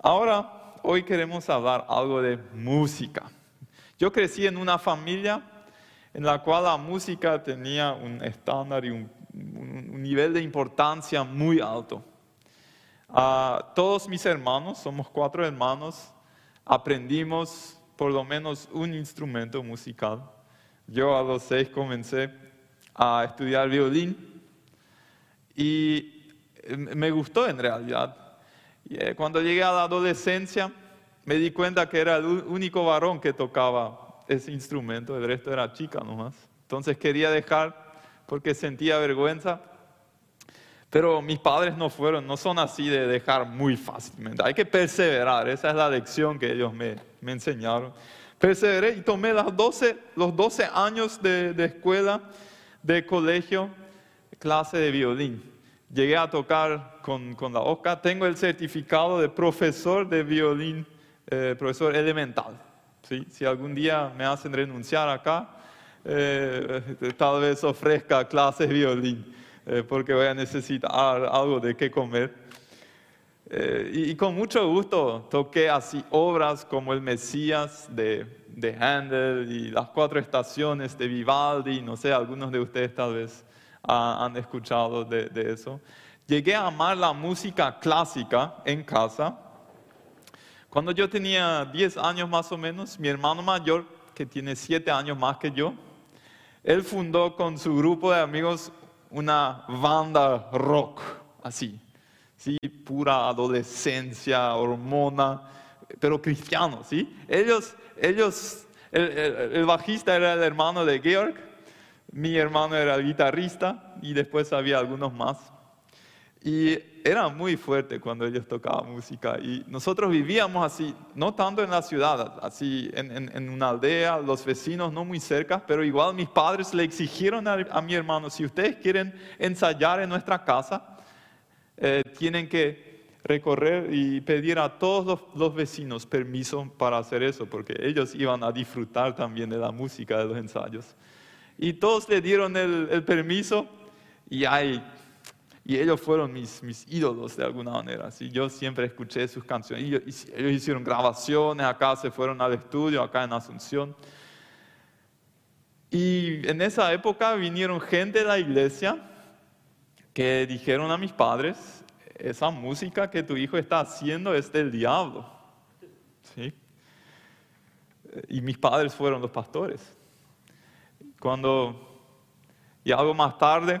Ahora, hoy queremos hablar algo de música. Yo crecí en una familia en la cual la música tenía un estándar y un, nivel de importancia muy alto. Ah, todos mis hermanos, somos cuatro hermanos, aprendimos por lo menos un instrumento musical. Yo a los seis comencé a estudiar violín y me gustó en realidad. Eh, cuando llegué a la adolescencia me di cuenta que era el único varón que tocaba ese instrumento, el resto era chica nomás. Entonces quería dejar porque sentía vergüenza. Pero mis padres no fueron, no son así de dejar muy fácilmente. Hay que perseverar, esa es la lección que ellos me, enseñaron. Perseveré y tomé las 12, los 12 años de, de escuela, de colegio, clase de violín. Llegué a tocar con, con la OCA. Tengo el certificado de profesor de violín, eh, profesor elemental. ¿sí? Si algún día me hacen renunciar acá, eh, tal vez ofrezca clases de violín, eh, porque voy a necesitar algo de qué comer. Y, y, con mucho gusto toqué así obras como El Mesías de, de Handel y Las Cuatro Estaciones de Vivaldi, no sé, algunos de ustedes tal vez han escuchado de, eso. Llegué a amar la música clásica en casa. Cuando yo tenía 10 años más o menos, mi hermano mayor, que tiene 7 años más que yo, él fundó con su grupo de amigos una banda rock, así, ¿sí? pura adolescencia, hormona, pero cristiano, ¿sí? Ellos, ellos, el bajista era el hermano de Georg, mi hermano era el guitarrista y después había algunos más. Y era muy fuerte cuando ellos tocaban música. Y nosotros vivíamos así, no tanto en la ciudad, así en, una aldea, los vecinos no muy cerca, pero igual mis padres le exigieron a, mi hermano, si ustedes quieren ensayar en nuestra casa, eh, tienen que recorrer y pedir a todos los, vecinos permiso para hacer eso, porque ellos iban a disfrutar también de la música de los ensayos. Y todos le dieron el, permiso y, y ellos fueron mis, ídolos de alguna manera. ¿sí? Yo siempre escuché sus canciones. Ellos, ellos hicieron grabaciones acá, se fueron al estudio acá en Asunción. Y en esa época vinieron gente de la iglesia que dijeron a mis padres, esa música que tu hijo está haciendo es del diablo. ¿Sí? Y mis padres fueron los pastores. Cuando, y algo más tarde,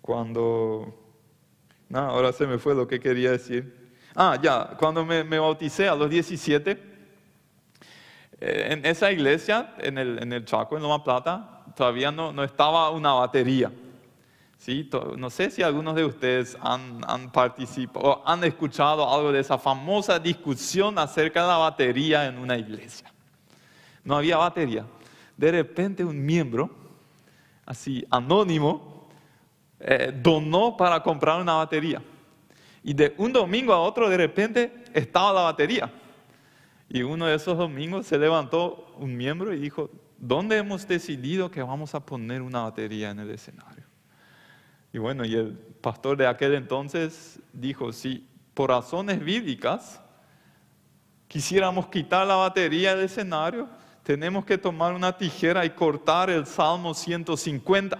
cuando, no, ahora se me fue lo que quería decir. Ah, ya, cuando me, bauticé a los 17, eh, en esa iglesia, en el, en el Chaco, en Loma Plata, todavía no, no estaba una batería. ¿Sí? No sé si algunos de ustedes han, han, participado o han escuchado algo de esa famosa discusión acerca de la batería en una iglesia. No había batería de repente un miembro, así anónimo, eh, donó para comprar una batería. Y de un domingo a otro, de repente, estaba la batería. Y uno de esos domingos se levantó un miembro y dijo, ¿dónde hemos decidido que vamos a poner una batería en el escenario? Y bueno, y el pastor de aquel entonces dijo, si por razones bíblicas quisiéramos quitar la batería del escenario, tenemos que tomar una tijera y cortar el Salmo 150,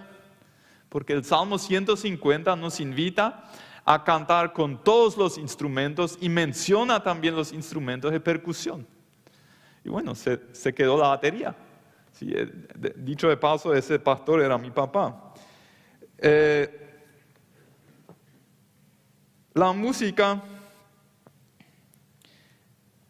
porque el Salmo 150 nos invita a cantar con todos los instrumentos y menciona también los instrumentos de percusión. Y bueno, se, quedó la batería. Eh, dicho de paso, ese pastor era mi papá. Eh, la música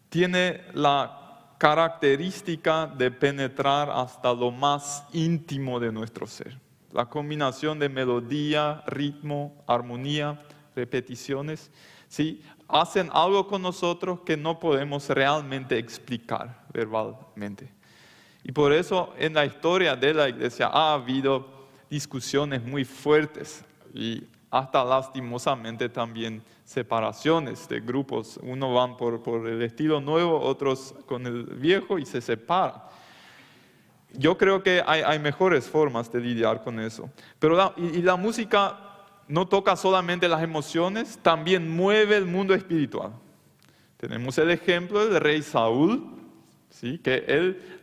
tiene la característica de penetrar hasta lo más íntimo de nuestro ser. La combinación de melodía, ritmo, armonía, repeticiones, ¿sí? hacen algo con nosotros que no podemos realmente explicar verbalmente. Y por eso en la historia de la iglesia ha habido discusiones muy fuertes y hasta lastimosamente también separaciones de grupos. Uno van por, por el estilo nuevo, otros con el viejo y se separan. Yo creo que hay, hay mejores formas de lidiar con eso. Pero y, la música no toca solamente las emociones, también mueve el mundo espiritual. Tenemos el ejemplo del rey Saúl, ¿sí? que él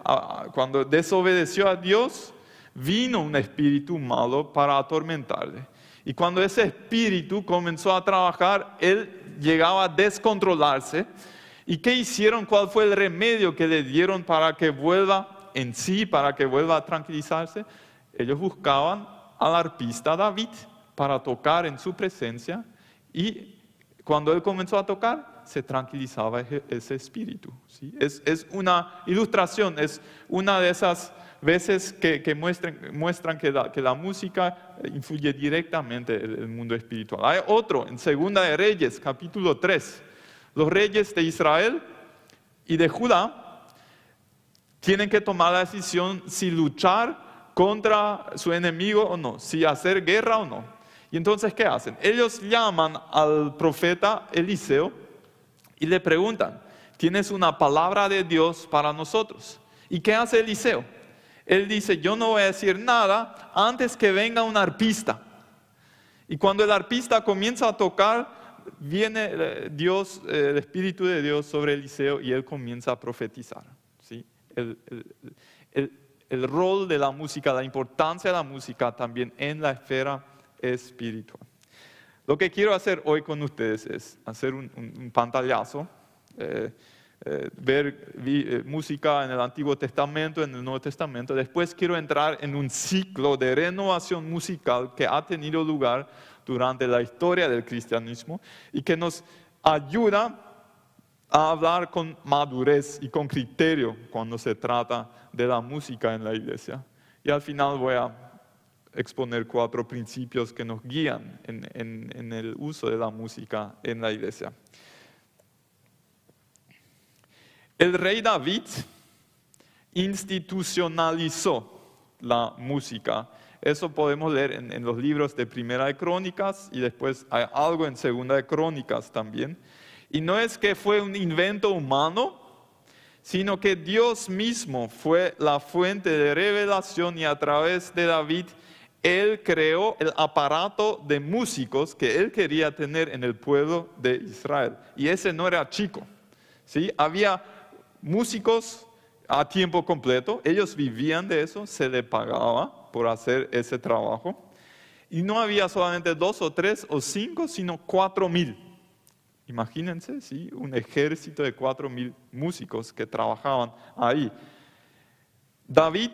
cuando desobedeció a Dios, vino un espíritu malo para atormentarle. Y cuando ese espíritu comenzó a trabajar, él llegaba a descontrolarse. ¿Y qué hicieron? ¿Cuál fue el remedio que le dieron para que vuelva en sí, para que vuelva a tranquilizarse? Ellos buscaban al arpista David para tocar en su presencia y cuando él comenzó a tocar, se tranquilizaba ese espíritu. ¿sí? Es, es, una ilustración, es una de esas veces que, muestran, que, la, que, la, música influye directamente en el mundo espiritual. Hay otro, en Segunda de Reyes, capítulo 3. Los reyes de Israel y de Judá tienen que tomar la decisión si luchar contra su enemigo o no, si hacer guerra o no. Y entonces, ¿qué hacen? Ellos llaman al profeta Eliseo y le preguntan, ¿tienes una palabra de Dios para nosotros? ¿Y qué hace Eliseo? Él dice, yo no voy a decir nada antes que venga un arpista. Y cuando el arpista comienza a tocar, viene eh, Dios, eh, el Espíritu de Dios sobre Eliseo y él comienza a profetizar. ¿sí? El, el rol de la música, la importancia de la música también en la esfera espiritual. Lo que quiero hacer hoy con ustedes es hacer un, pantallazo, eh, eh, ver eh, música en el Antiguo Testamento, en el Nuevo Testamento. Después quiero entrar en un ciclo de renovación musical que ha tenido lugar durante la historia del cristianismo y que nos ayuda a hablar con madurez y con criterio cuando se trata de la música en la iglesia. Y al final voy a exponer cuatro principios que nos guían en, el uso de la música en la iglesia. El rey David institucionalizó la música. Eso podemos leer en, los libros de Primera de Crónicas y después hay algo en Segunda de Crónicas también. Y no es que fue un invento humano, sino que Dios mismo fue la fuente de revelación y a través de David él creó el aparato de músicos que él quería tener en el pueblo de Israel. Y ese no era chico. ¿sí? Había músicos a tiempo completo, ellos vivían de eso, se les pagaba por hacer ese trabajo. Y no había solamente dos o tres o cinco, sino cuatro mil. Imagínense, ¿sí? un ejército de cuatro mil músicos que trabajaban ahí. David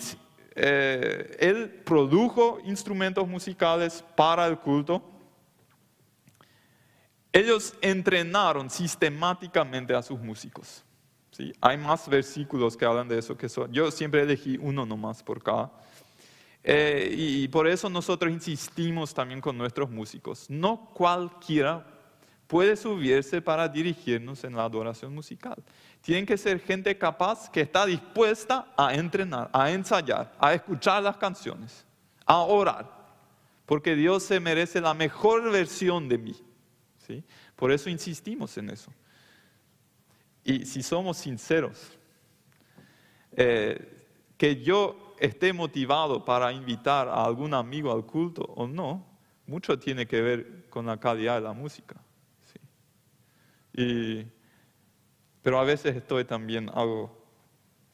eh, él produjo instrumentos musicales para el culto. Ellos entrenaron sistemáticamente a sus músicos. Hay más versículos que hablan de eso que son. Yo siempre elegí uno nomás por cada. Eh, y por eso nosotros insistimos también con nuestros músicos. No cualquiera puede subirse para dirigirnos en la adoración musical. Tienen que ser gente capaz que está dispuesta a entrenar, a ensayar, a escuchar las canciones, a orar, porque Dios se merece la mejor versión de mí. ¿sí? Por eso insistimos en eso. Y si somos sinceros, eh, que yo esté motivado para invitar a algún amigo al culto o no, mucho tiene que ver con la calidad de la música. ¿sí? Y pero a veces estoy también algo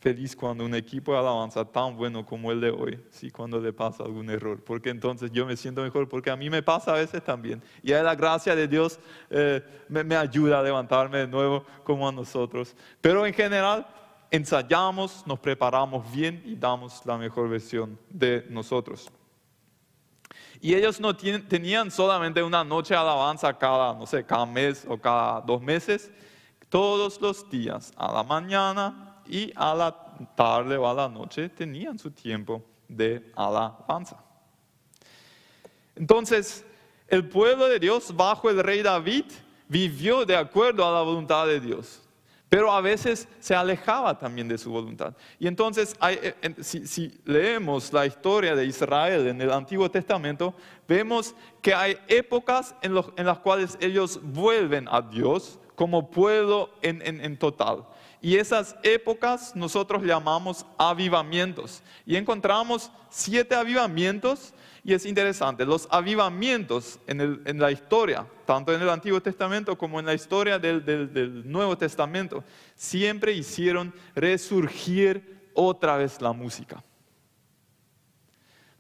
feliz cuando un equipo de alabanza tan bueno como el de hoy, sí, cuando le pasa algún error, porque entonces yo me siento mejor, porque a mí me pasa a veces también. Y ahí la gracia de Dios eh, me, me ayuda a levantarme de nuevo como a nosotros. Pero en general ensayamos, nos preparamos bien y damos la mejor versión de nosotros. Y ellos no tenían solamente una noche de alabanza cada, no sé, cada mes o cada dos meses, todos los días, a la mañana y a la tarde o a la noche, tenían su tiempo de alabanza. Entonces, el pueblo de Dios bajo el rey David vivió de acuerdo a la voluntad de Dios, pero a veces se alejaba también de su voluntad. Y entonces, eh, si, leemos la historia de Israel en el Antiguo Testamento, vemos que hay épocas en las cuales ellos vuelven a Dios como pueblo en, en total. Y esas épocas nosotros llamamos avivamientos. Y encontramos siete avivamientos y es interesante, los avivamientos en, la historia, tanto en el Antiguo Testamento como en la historia del, Nuevo Testamento, siempre hicieron resurgir otra vez la música.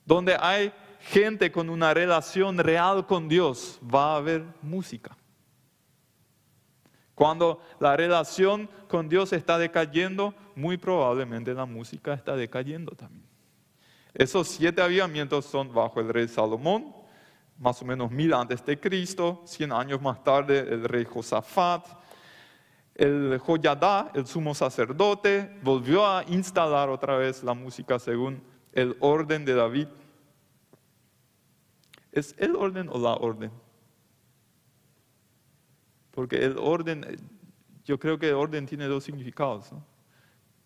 Donde hay gente con una relación real con Dios, va a haber música. Cuando la relación con Dios está decayendo, muy probablemente la música está decayendo también. Esos siete avivamientos son bajo el rey Salomón, más o menos mil antes de Cristo, cien años más tarde el rey Josafat. El Joyadá, el sumo sacerdote, volvió a instalar otra vez la música según el orden de David. ¿Es el orden o la orden? Porque el orden, yo creo que el orden tiene dos significados.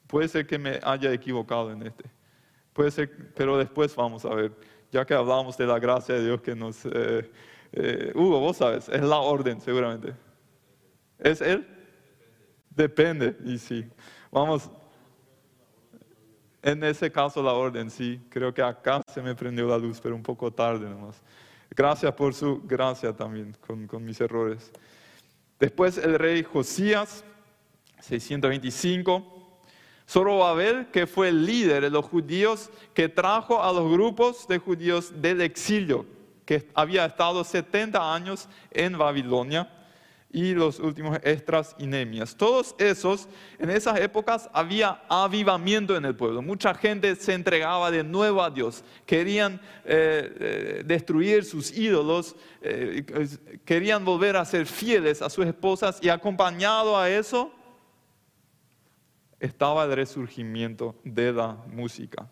Puede ser que me haya equivocado en este. Puede ser, pero después vamos a ver, ya que hablamos de la gracia de Dios que nos... Eh, eh, Hugo, vos sabes, es la orden seguramente. ¿Es Él? Depende, y sí. Vamos, en ese caso la orden, sí. Creo que acá se me prendió la luz, pero un poco tarde nomás. Gracias por su gracia también con, con mis errores. Después el rey Josías, 625. Zorobabel, que fue el líder de los judíos que trajo a los grupos de judíos del exilio, que había estado 70 años en Babilonia, y los últimos Estras y Nemias. Todos esos, en esas épocas había avivamiento en el pueblo. Mucha gente se entregaba de nuevo a Dios. Querían eh, eh, destruir sus ídolos, eh, querían volver a ser fieles a sus esposas y acompañado a eso estaba el resurgimiento de la música.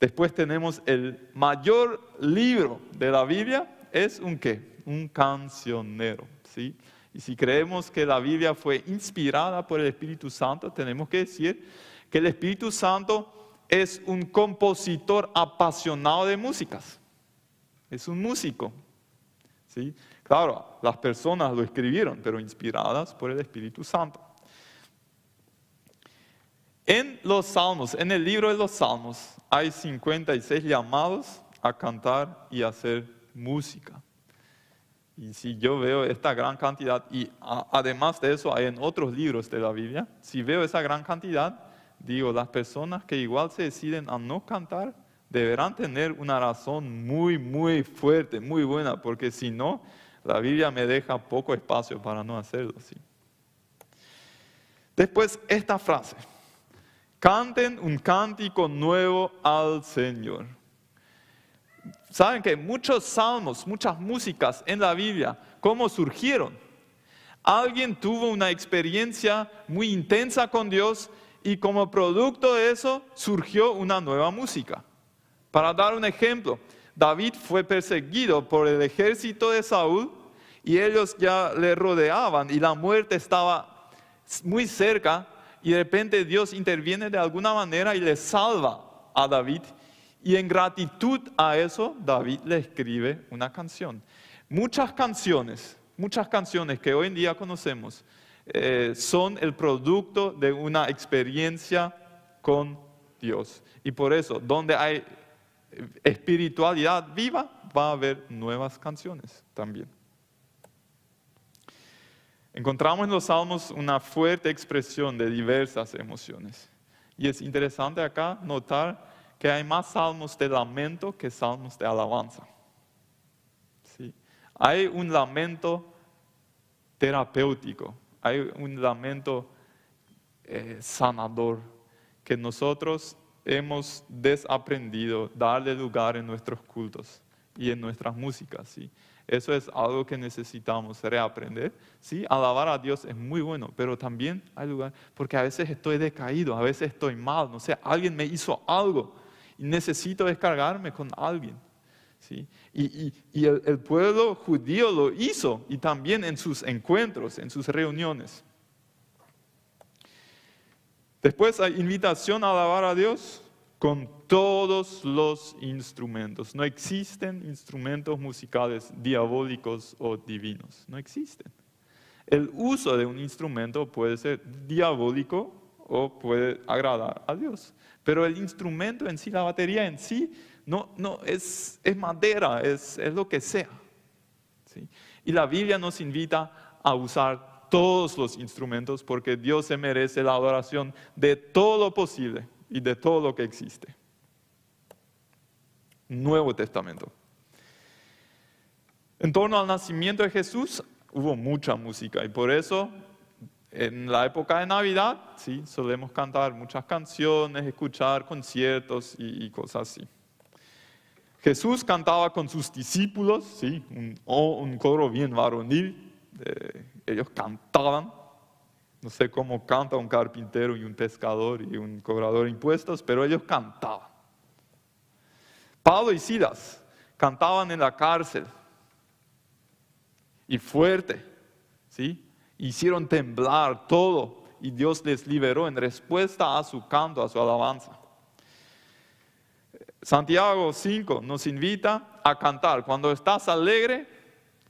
Después tenemos el mayor libro de la Biblia, es un qué? Un cancionero, ¿sí? Y si creemos que la Biblia fue inspirada por el Espíritu Santo, tenemos que decir que el Espíritu Santo es un compositor apasionado de músicas. Es un músico. ¿sí? Claro, las personas lo escribieron, pero inspiradas por el Espíritu Santo. En los salmos, en el libro de los salmos, hay 56 llamados a cantar y hacer música. Y si yo veo esta gran cantidad, y además de eso hay en otros libros de la Biblia, si veo esa gran cantidad, digo, las personas que igual se deciden a no cantar, deberán tener una razón muy, muy fuerte, muy buena, porque si no, la Biblia me deja poco espacio para no hacerlo así. Después, esta frase. Canten un cántico nuevo al Señor. Saben que muchos salmos, muchas músicas en la Biblia, ¿cómo surgieron? Alguien tuvo una experiencia muy intensa con Dios y como producto de eso surgió una nueva música. Para dar un ejemplo, David fue perseguido por el ejército de Saúl y ellos ya le rodeaban y la muerte estaba muy cerca y de repente Dios interviene de alguna manera y le salva a David. Y en gratitud a eso, David le escribe una canción. Muchas canciones, muchas canciones que hoy en día conocemos, eh, son el producto de una experiencia con Dios. Y por eso, donde hay espiritualidad viva, va a haber nuevas canciones también. Encontramos en los salmos una fuerte expresión de diversas emociones. Y es interesante acá notar que hay más salmos de lamento que salmos de alabanza. ¿Sí? Hay un lamento terapéutico, hay un lamento eh, sanador que nosotros hemos desaprendido darle lugar en nuestros cultos y en nuestras músicas. ¿sí? Eso es algo que necesitamos reaprender. Sí, alabar a Dios es muy bueno, pero también hay lugar, porque a veces estoy decaído, a veces estoy mal, no sé, alguien me hizo algo necesito descargarme con alguien. ¿sí? Y, el, el pueblo judío lo hizo y también en sus encuentros, en sus reuniones. Después hay invitación a alabar a Dios con todos los instrumentos. No existen instrumentos musicales diabólicos o divinos, no existen. El uso de un instrumento puede ser diabólico o puede agradar a Dios, pero el instrumento en sí, la batería en sí, no, no es, es madera, es, es, lo que sea. Y la Biblia nos invita a usar todos los instrumentos porque Dios se merece la adoración de todo lo posible y de todo lo que existe. Nuevo Testamento. En torno al nacimiento de Jesús hubo mucha música y por eso en la época de Navidad sí solemos cantar muchas canciones, escuchar conciertos y, cosas así. Jesús cantaba con sus discípulos, sí, un, coro bien varonil, ellos cantaban no sé cómo canta un carpintero y un pescador y un cobrador de impuestos, pero ellos cantaban. Pablo y Silas cantaban en la cárcel y fuerte, ¿sí? Hicieron temblar todo y Dios les liberó en respuesta a su canto, a su alabanza. Santiago 5 nos invita a cantar. Cuando estás alegre,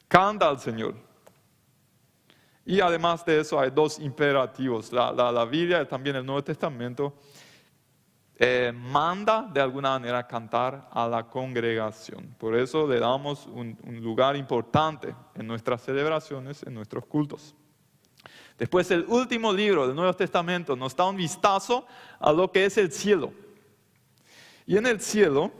canta al Señor. Y además de eso hay dos imperativos. La, la, Biblia y también el Nuevo Testamento eh, manda de alguna manera cantar a la congregación. Por eso le damos un, lugar importante en nuestras celebraciones, en nuestros cultos. Después el último libro del Nuevo Testamento nos da un vistazo a lo que es el cielo. Y en el cielo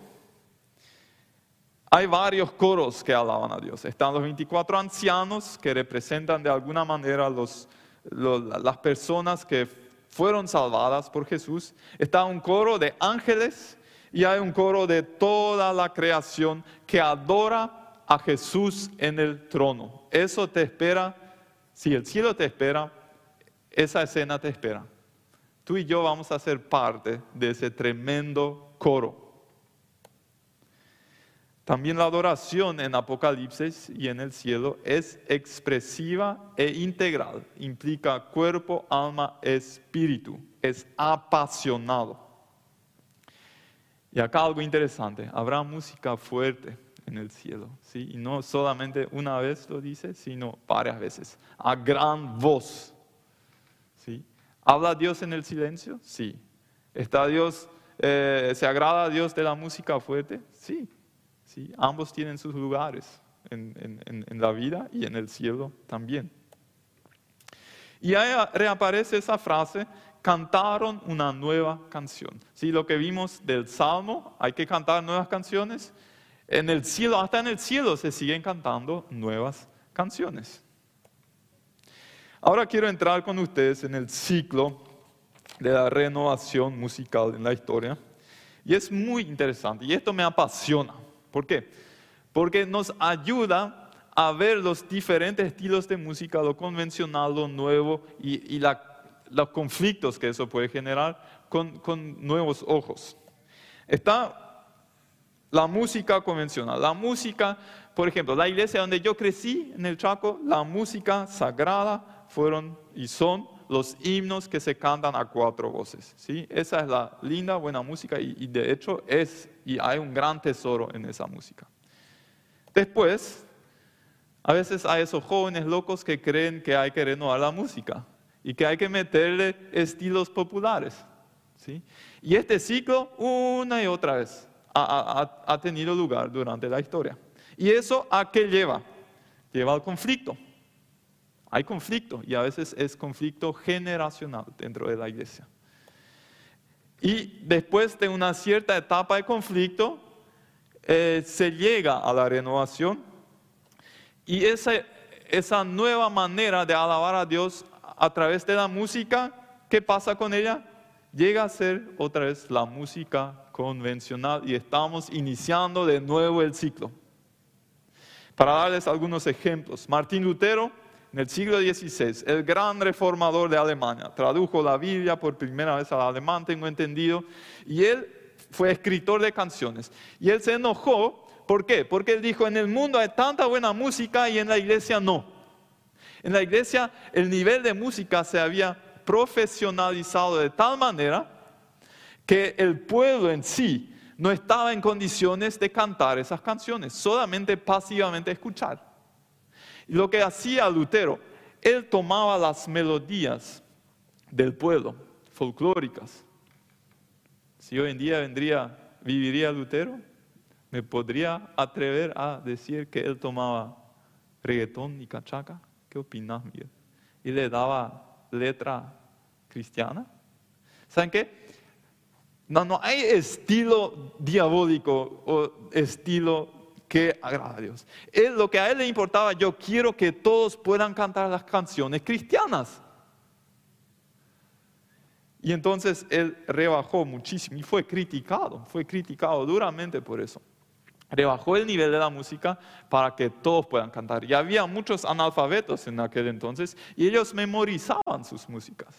hay varios coros que alaban a Dios. Están los 24 ancianos que representan de alguna manera las personas que fueron salvadas por Jesús. Está un coro de ángeles y hay un coro de toda la creación que adora a Jesús en el trono. Eso te espera, si el cielo te espera, esa escena te espera. Tú y yo vamos a ser parte de ese tremendo coro. También la adoración en Apocalipsis y en el cielo es expresiva e integral. Implica cuerpo, alma, espíritu. Es apasionado. Y acá algo interesante. Habrá música fuerte en el cielo. ¿sí? Y no solamente una vez lo dice, sino varias veces. A gran voz. ¿sí? ¿Habla Dios en el silencio? Sí. ¿Está Dios, eh, se agrada a Dios de la música fuerte? Sí. Ambos tienen sus lugares en, la vida y en el cielo también. Y ahí reaparece esa frase, cantaron una nueva canción. ¿Sí? Lo que vimos del Salmo, hay que cantar nuevas canciones. En el cielo, hasta en el cielo se siguen cantando nuevas canciones. Ahora quiero entrar con ustedes en el ciclo de la renovación musical en la historia. Y es muy interesante y esto me apasiona. ¿Por qué? Porque nos ayuda a ver los diferentes estilos de música, lo convencional, lo nuevo y, los conflictos que eso puede generar con, con nuevos ojos. Está la música convencional. La música, por ejemplo, la iglesia donde yo crecí en el Chaco, la música sagrada fueron y son los himnos que se cantan a cuatro voces. ¿sí? Esa es la linda, buena música y, de hecho es, y hay un gran tesoro en esa música. Después, a veces hay esos jóvenes locos que creen que hay que renovar la música y que hay que meterle estilos populares. ¿sí? Y este ciclo, una y otra vez, ha, tenido lugar durante la historia. ¿Y eso a qué lleva? Lleva al conflicto. Hay conflicto y a veces es conflicto generacional dentro de la iglesia. Y después de una cierta etapa de conflicto, eh, se llega a la renovación y esa, esa nueva manera de alabar a Dios a través de la música, ¿qué pasa con ella? Llega a ser otra vez la música convencional y estamos iniciando de nuevo el ciclo. Para darles algunos ejemplos, Martín Lutero en el siglo XVI, el gran reformador de Alemania, tradujo la Biblia por primera vez al alemán, tengo entendido, y él fue escritor de canciones. Y él se enojó, ¿por qué? Porque él dijo, en el mundo hay tanta buena música y en la iglesia no. En la iglesia el nivel de música se había profesionalizado de tal manera que el pueblo en sí no estaba en condiciones de cantar esas canciones, solamente pasivamente escuchar. Lo que hacía Lutero, él tomaba las melodías del pueblo, folclóricas. Si hoy en día vendría, viviría Lutero, me podría atrever a decir que él tomaba reggaetón y cachaca. ¿Qué opinas, Miguel? Y le daba letra cristiana. ¿Saben qué? No, no hay estilo diabólico o estilo que agrada a Dios. Él, lo que a él le importaba, yo quiero que todos puedan cantar las canciones cristianas. Y entonces él rebajó muchísimo y fue criticado, fue criticado duramente por eso. Rebajó el nivel de la música para que todos puedan cantar. Y había muchos analfabetos en aquel entonces y ellos memorizaban sus músicas.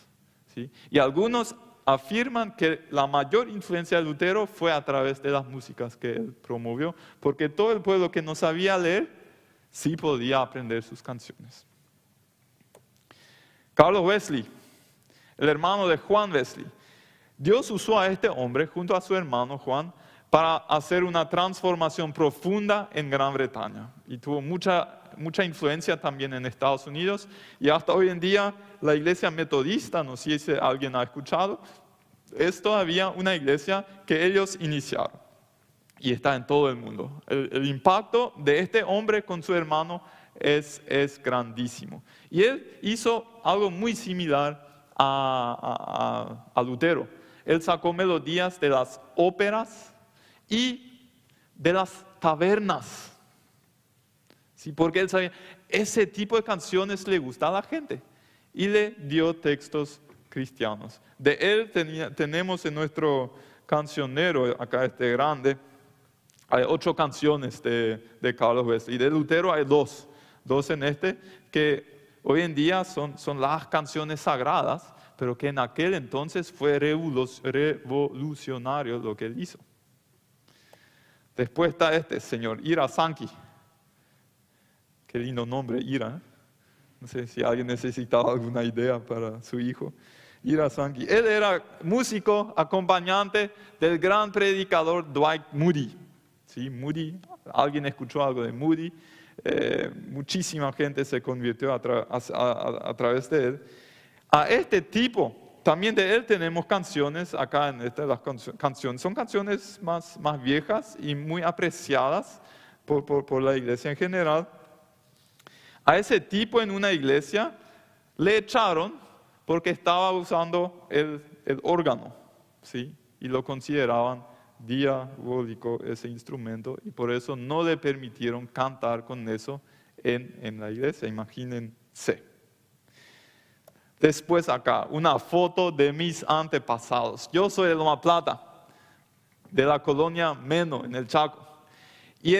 ¿sí? Y algunos afirman que la mayor influencia de Lutero fue a través de las músicas que él promovió, porque todo el pueblo que no sabía leer sí podía aprender sus canciones. Carlos Wesley, el hermano de Juan Wesley, Dios usó a este hombre junto a su hermano Juan para hacer una transformación profunda en Gran Bretaña y tuvo mucha mucha influencia también en Estados Unidos y hasta hoy en día la iglesia metodista, no sé si alguien ha escuchado, es todavía una iglesia que ellos iniciaron y está en todo el mundo. El, impacto de este hombre con su hermano es, es, grandísimo. Y él hizo algo muy similar a, a, a Lutero. Él sacó melodías de las óperas y de las tabernas porque él sabía, ese tipo de canciones le gusta a la gente. Y le dio textos cristianos. De él tenemos en nuestro cancionero, acá este grande, hay ocho canciones de, de Carlos Wesley. Y de Lutero hay dos, dos en este, que hoy en día son, son las canciones sagradas, pero que en aquel entonces fue revolucionario lo que él hizo. Después está este, señor Ira Sankey. Qué lindo nombre, Ira. No sé si alguien necesitaba alguna idea para su hijo. Ira Sankey. Él era músico, acompañante del gran predicador Dwight Moody. ¿Sí? Moody, alguien escuchó algo de Moody. Eh, muchísima gente se convirtió a, través de él. A este tipo, también de él tenemos canciones, acá en esta, las canciones, son canciones más, más viejas y muy apreciadas por, por la iglesia en general. A ese tipo en una iglesia le echaron porque estaba usando el, órgano, ¿sí? Y lo consideraban diabólico ese instrumento y por eso no le permitieron cantar con eso en, en la iglesia, imagínense. Después acá, una foto de mis antepasados. Yo soy de Loma Plata, de la colonia Meno, en el Chaco. Y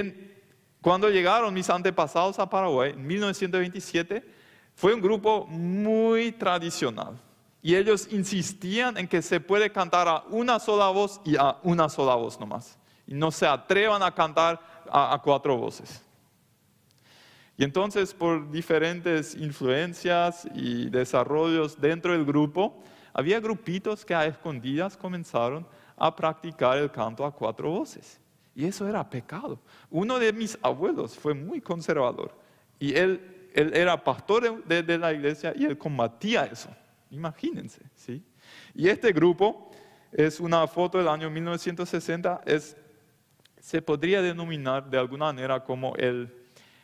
cuando llegaron mis antepasados a Paraguay, en 1927, fue un grupo muy tradicional. Y ellos insistían en que se puede cantar a una sola voz y a una sola voz nomás. Y no se atrevan a cantar a, cuatro voces. Y entonces, por diferentes influencias y desarrollos dentro del grupo, había grupitos que a escondidas comenzaron a practicar el canto a cuatro voces. Y eso era pecado. Uno de mis abuelos fue muy conservador y él, él era pastor de, la iglesia y él combatía eso. Imagínense, ¿sí? Y este grupo es una foto del año 1960, es, se podría denominar de alguna manera como el,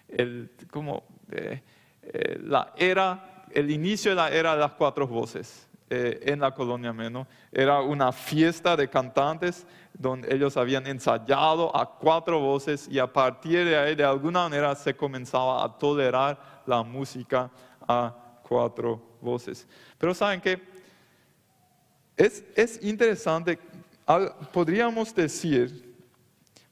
el como, eh, eh, la era, el inicio de la era de las cuatro voces. Eh, en la colonia Meno. Era una fiesta de cantantes donde ellos habían ensayado a cuatro voces y a partir de ahí de alguna manera se comenzaba a tolerar la música a cuatro voces. Pero saben que es, es interesante, podríamos decir,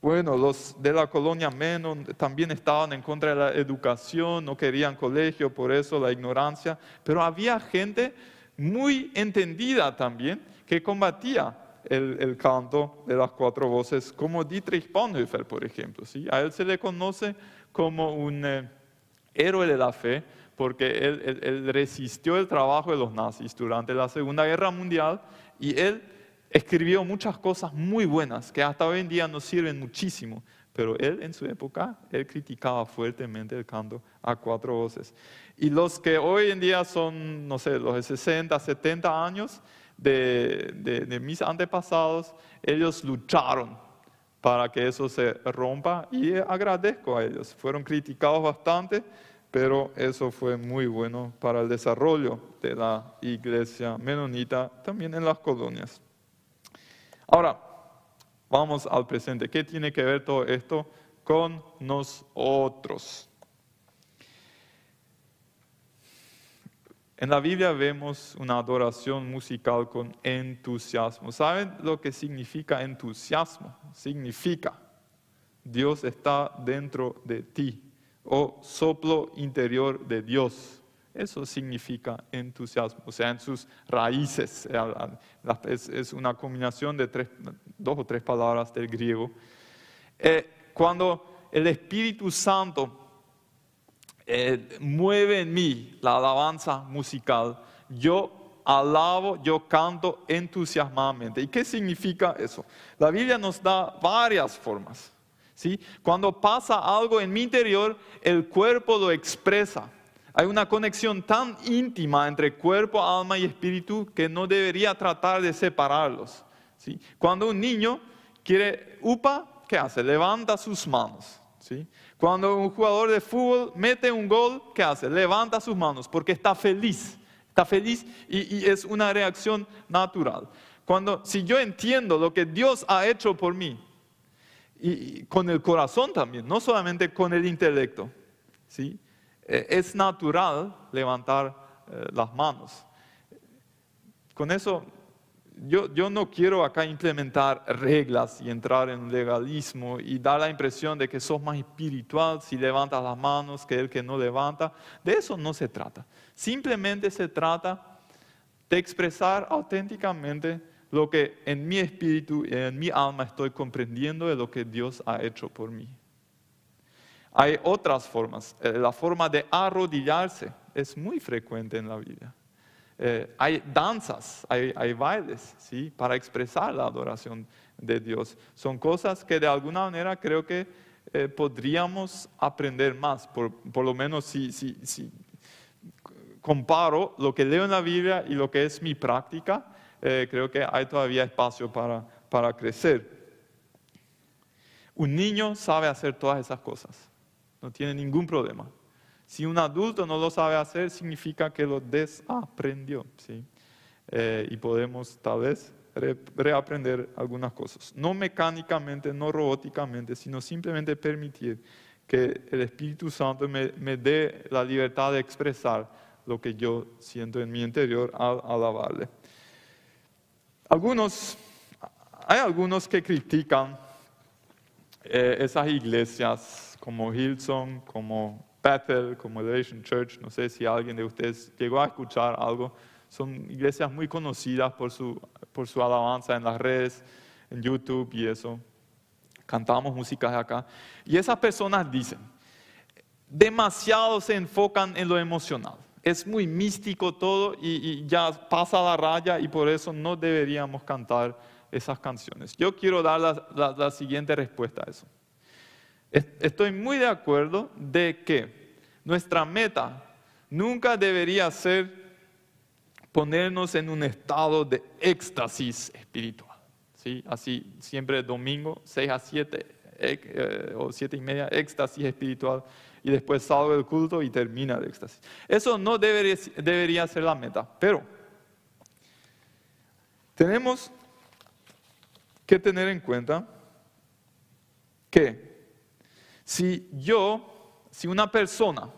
bueno, los de la colonia Meno también estaban en contra de la educación, no querían colegio, por eso la ignorancia, pero había gente muy entendida también, que combatía el, canto de las cuatro voces, como Dietrich Bonhoeffer, por ejemplo. ¿sí? A él se le conoce como un eh, héroe de la fe, porque él, resistió el trabajo de los nazis durante la Segunda Guerra Mundial y él escribió muchas cosas muy buenas que hasta hoy en día nos sirven muchísimo, pero él en su época, él criticaba fuertemente el canto a cuatro voces. Y los que hoy en día son, no sé, los de 60, 70 años de, de mis antepasados, ellos lucharon para que eso se rompa y agradezco a ellos. Fueron criticados bastante, pero eso fue muy bueno para el desarrollo de la iglesia menonita también en las colonias. Ahora, vamos al presente. ¿Qué tiene que ver todo esto con nosotros? En la Biblia vemos una adoración musical con entusiasmo. ¿Saben lo que significa entusiasmo? Significa Dios está dentro de ti o soplo interior de Dios. Eso significa entusiasmo, o sea, en sus raíces. Es, una combinación de dos o tres palabras del griego. Eh, cuando el Espíritu Santo eh, mueve en mí la alabanza musical, yo alabo, yo canto entusiasmadamente. ¿Y qué significa eso? La Biblia nos da varias formas. ¿sí? Cuando pasa algo en mi interior, el cuerpo lo expresa. Hay una conexión tan íntima entre cuerpo, alma y espíritu que no debería tratar de separarlos. Cuando un niño quiere upa, ¿qué hace? Levanta sus manos. Cuando un jugador de fútbol mete un gol, ¿qué hace? Levanta sus manos porque está feliz. Está feliz y, y es una reacción natural. Cuando, si yo entiendo lo que Dios ha hecho por mí, y, con el corazón también, no solamente con el intelecto, ¿sí? Eh, es natural levantar eh, las manos. Con eso, yo, yo, no quiero acá implementar reglas y entrar en legalismo y dar la impresión de que sos más espiritual si levantas las manos que el que no levanta. De eso no se trata. Simplemente se trata de expresar auténticamente lo que en mi espíritu y en mi alma estoy comprendiendo de lo que Dios ha hecho por mí. Hay otras formas. Eh, la forma de arrodillarse es muy frecuente en la Biblia. Eh, hay danzas, hay, bailes, ¿sí? Para expresar la adoración de Dios. Son cosas que de alguna manera creo que eh, podríamos aprender más, por, lo menos si, si, comparo lo que leo en la Biblia y lo que es mi práctica, creo que hay todavía espacio para, para crecer. Un niño sabe hacer todas esas cosas no tiene ningún problema. Si un adulto no lo sabe hacer, significa que lo desaprendió. ¿sí? Eh, y podemos tal vez reaprender algunas cosas. No mecánicamente, no robóticamente, sino simplemente permitir que el Espíritu Santo me, me dé la libertad de expresar lo que yo siento en mi interior al alabarle. Algunos, hay algunos que critican eh, esas iglesias como Hillsong, como Bethel, como Elevation Church, no sé si alguien de ustedes llegó a escuchar algo, son iglesias muy conocidas por su, por su alabanza en las redes, en YouTube y eso. Cantamos músicas acá. Y esas personas dicen, demasiado se enfocan en lo emocional. Es muy místico todo y, ya pasa la raya y por eso no deberíamos cantar esas canciones. Yo quiero dar la siguiente respuesta a eso. Estoy muy de acuerdo de que nuestra meta nunca debería ser ponernos en un estado de éxtasis espiritual. ¿sí? Así, siempre domingo, 6 a 7 eh, o 7 y media, éxtasis espiritual, y después salgo del culto y termina el éxtasis. Eso no debería, debería ser la meta, pero tenemos que tener en cuenta que si yo, si una persona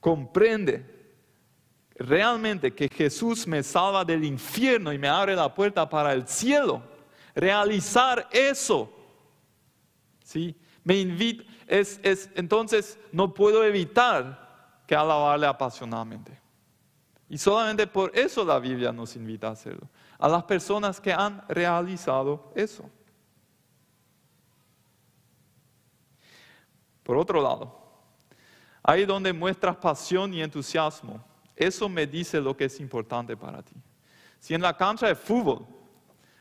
comprende realmente que Jesús me salva del infierno y me abre la puerta para el cielo, realizar eso, ¿sí? Me invita, es, es, entonces no puedo evitar que alabarle apasionadamente. Y solamente por eso la Biblia nos invita a hacerlo. A las personas que han realizado eso. Por otro lado, ahí donde muestras pasión y entusiasmo, eso me dice lo que es importante para ti. Si en la cancha de fútbol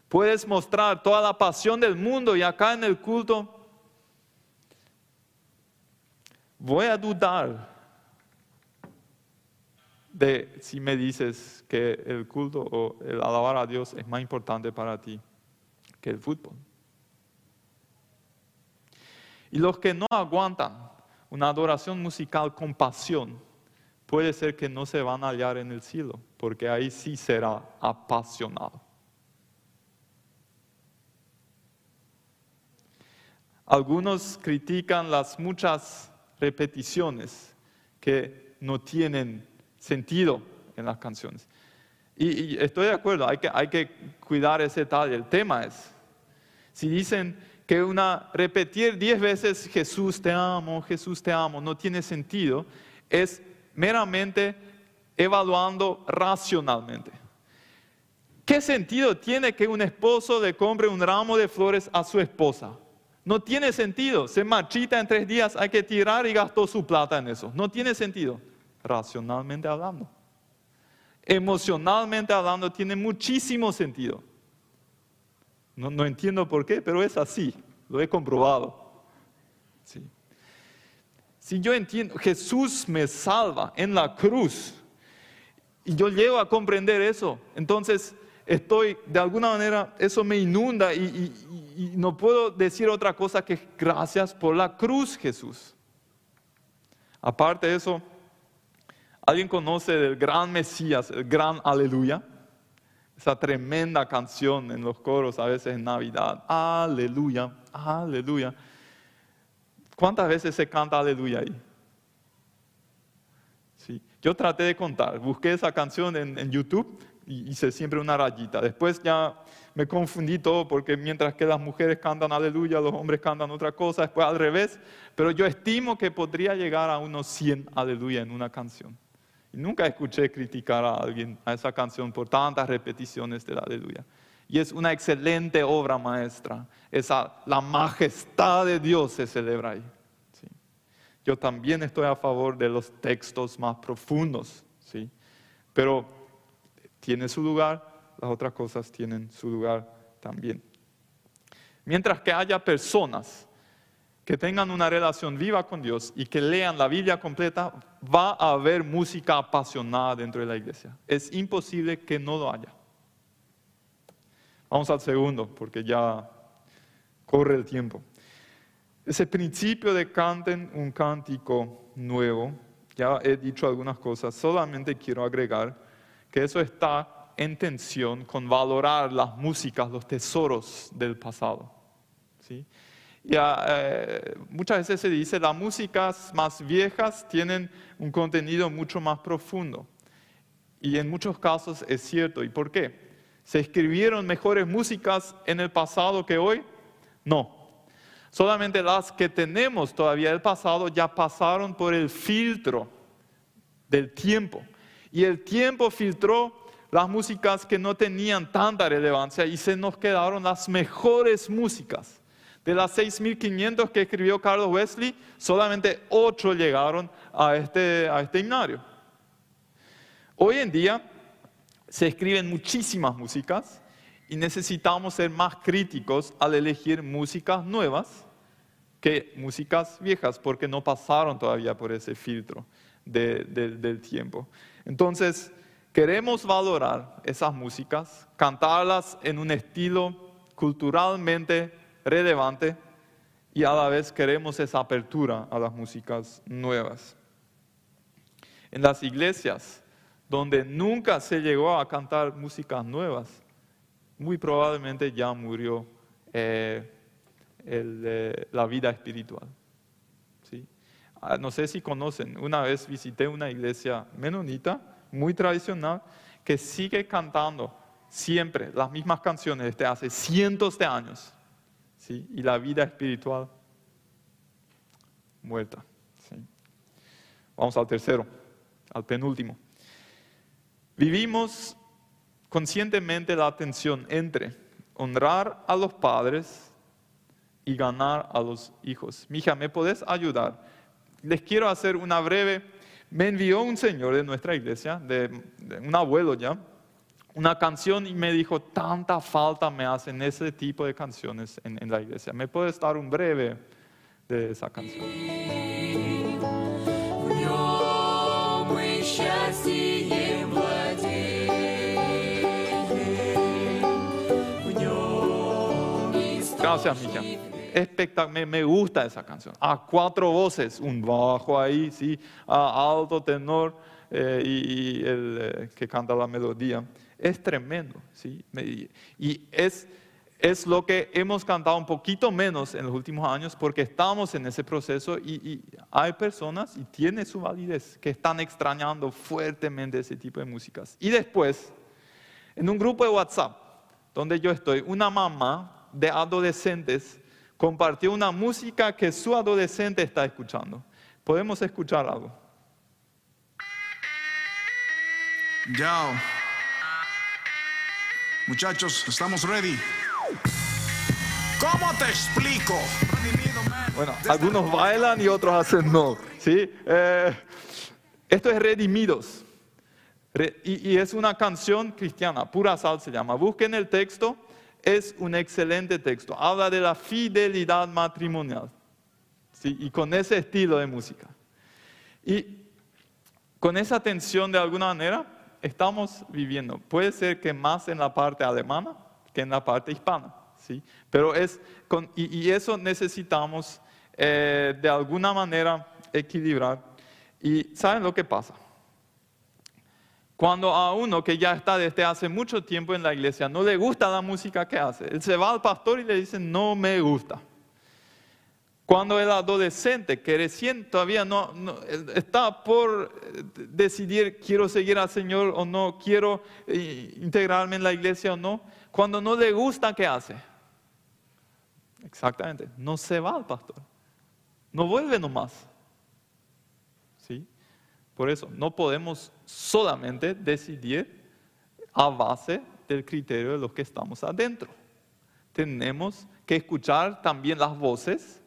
puedes mostrar toda la pasión del mundo y acá en el culto voy a dudar de si me dices que el culto o el alabar a Dios es más importante para ti que el fútbol. Y los que no aguantan una adoración musical con pasión, puede ser que no se van a hallar en el cielo, porque ahí sí será apasionado. Algunos critican las muchas repeticiones que no tienen sentido en las canciones. Y, estoy de acuerdo, hay que, hay que cuidar ese detalle. El tema es, si dicen que una repetir diez veces Jesús te amo, Jesús te amo, no tiene sentido, es meramente evaluando racionalmente. ¿Qué sentido tiene que un esposo le compre un ramo de flores a su esposa? No tiene sentido. Se marchita en tres días, hay que tirar y gastó su plata en eso. No tiene sentido. Racionalmente hablando. Emocionalmente hablando, tiene muchísimo sentido. No, no entiendo por qué, pero es así. Lo he comprobado. Sí. Si yo entiendo, Jesús me salva en la cruz y yo llego a comprender eso, entonces estoy, de alguna manera, eso me inunda y, no puedo decir otra cosa que gracias por la cruz, Jesús. Aparte de eso, ¿alguien conoce del gran Mesías, el gran aleluya? Esa tremenda canción en los coros a veces en Navidad. Aleluya, aleluya. ¿Cuántas veces se canta aleluya ahí? Sí. Yo traté de contar, busqué esa canción en YouTube y hice siempre una rayita. Después ya me confundí todo porque mientras que las mujeres cantan aleluya, los hombres cantan otra cosa, después al revés. Pero yo estimo que podría llegar a unos 100 aleluya en una canción. Nunca escuché criticar a alguien a esa canción por tantas repeticiones del aleluya. Y es una excelente obra maestra. Esa, la majestad de Dios se celebra ahí. Yo también estoy a favor de los textos más profundos. ¿sí? Pero tiene su lugar, las otras cosas tienen su lugar también. Mientras que haya personas que tengan una relación viva con Dios y que lean la Biblia completa, va a haber música apasionada dentro de la iglesia. Es imposible que no lo haya. Vamos al segundo, porque ya corre el tiempo. Ese principio de canten un cántico nuevo, ya he dicho algunas cosas, solamente quiero agregar que eso está en tensión con valorar las músicas, los tesoros del pasado. ¿sí? Ya, eh, muchas veces se dice las músicas más viejas tienen un contenido mucho más profundo. Y en muchos casos es cierto. ¿Y por qué? ¿Se escribieron mejores músicas en el pasado que hoy? No. Solamente las que tenemos todavía del pasado ya pasaron por el filtro del tiempo. Y el tiempo filtró las músicas que no tenían tanta relevancia y se nos quedaron las mejores músicas. De las 6.500 que escribió Carlos Wesley, solamente 8 llegaron a este, a este himnario. Hoy en día se escriben muchísimas músicas y necesitamos ser más críticos al elegir músicas nuevas que músicas viejas, porque no pasaron todavía por ese filtro del tiempo. Entonces, queremos valorar esas músicas, cantarlas en un estilo culturalmente relevante y a la vez queremos esa apertura a las músicas nuevas. En las iglesias donde nunca se llegó a cantar músicas nuevas, muy probablemente ya murió eh, eh, la vida espiritual. Ah, no sé si conocen, una vez visité una iglesia menonita, muy tradicional, que sigue cantando siempre las mismas canciones desde hace cientos de años. Y la vida espiritual muerta. Vamos al tercero, al penúltimo. Vivimos conscientemente la tensión entre honrar a los padres y ganar a los hijos. Mija, ¿me puedes ayudar? les quiero hacer una breve. Me envió un señor de nuestra iglesia, de, un abuelo ya, una canción y me dijo, tanta falta me hacen ese tipo de canciones en, en la iglesia. ¿Me puedes dar un breve de esa canción? Gracias, Mija. Me, me, gusta esa canción. A cuatro voces, un bajo ahí, sí, a alto tenor eh, y, y, el eh, que canta la melodía. Es tremendo, sí. Y- es, es lo que hemos cantado un poquito menos en los últimos años porque estamos en ese proceso y, hay personas, y tiene su validez, que están extrañando fuertemente ese tipo de músicas. Y después, en un grupo de WhatsApp donde yo estoy, una mamá de adolescentes compartió una música que su adolescente está escuchando. ¿Podemos escuchar algo? Ya. Muchachos, estamos ready. ¿Cómo te explico? Bueno, algunos bailan y otros hacen no. ¿sí? Eh, esto es Redimidos. Re- y, es una canción cristiana, pura sal se llama. Busquen el texto, es un excelente texto. Habla de la fidelidad matrimonial. ¿sí? Y con ese estilo de música. Y con esa tensión de alguna manera estamos viviendo. Puede ser que más en la parte alemana que en la parte hispana, ¿sí? Pero es, con- y, eso necesitamos eh, de alguna manera equilibrar. Y ¿saben lo que pasa? Cuando a uno que ya está desde hace mucho tiempo en la iglesia no le gusta la música que hace, él se va al pastor y le dice, no me gusta. Cuando el adolescente que recién todavía no, está por decidir quiero seguir al Señor o no, quiero eh, integrarme en la iglesia o no, cuando no le gusta, ¿qué hace? Exactamente, no se va al pastor, no vuelve nomás. ¿Sí? Por eso, no podemos solamente decidir a base del criterio de los que estamos adentro. Tenemos que escuchar también las voces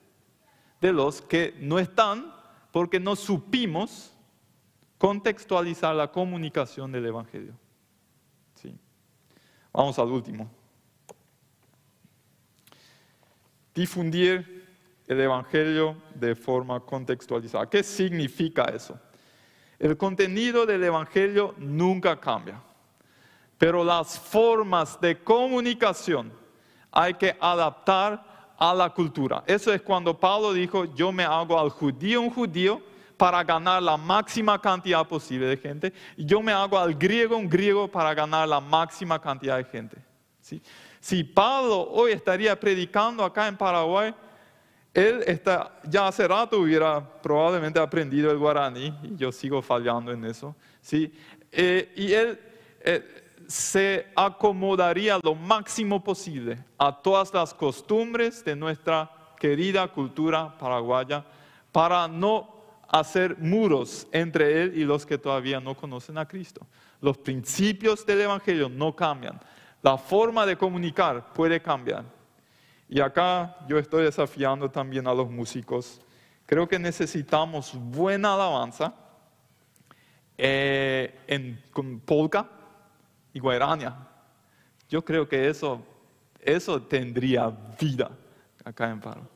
de los que no están porque no supimos contextualizar la comunicación del Evangelio. Sí. Vamos al último. Difundir el Evangelio de forma contextualizada. ¿Qué significa eso? El contenido del Evangelio nunca cambia, pero las formas de comunicación hay que adaptar a la cultura. Eso es cuando Pablo dijo, yo me hago al judío un judío para ganar la máxima cantidad posible de gente, yo me hago al griego un griego para ganar la máxima cantidad de gente. ¿sí? Si Pablo hoy estaría predicando acá en Paraguay, él está, ya hace rato hubiera probablemente aprendido el guaraní, y yo sigo fallando en eso, ¿sí? Eh, y él eh, se acomodaría lo máximo posible a todas las costumbres de nuestra querida cultura paraguaya para no hacer muros entre él y los que todavía no conocen a Cristo. Los principios del Evangelio no cambian. La forma de comunicar puede cambiar. Y acá yo estoy desafiando también a los músicos. Creo que necesitamos buena alabanza eh, en, con polka y guairania. Yo creo que eso, eso tendría vida acá en Paro.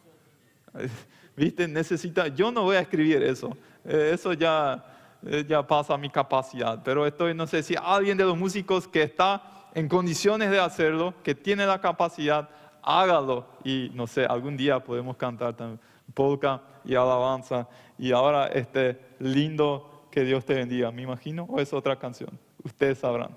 ¿Viste? Necesita, yo no voy a escribir eso. Eh, eso ya, eh, ya pasa a mi capacidad. Pero estoy, no sé si alguien de los músicos que está en condiciones de hacerlo, que tiene la capacidad, hágalo. Y no sé, algún día podemos cantar también polka y alabanza. Y ahora este lindo que Dios te bendiga, me imagino, o es otra canción. Ustedes sabrán.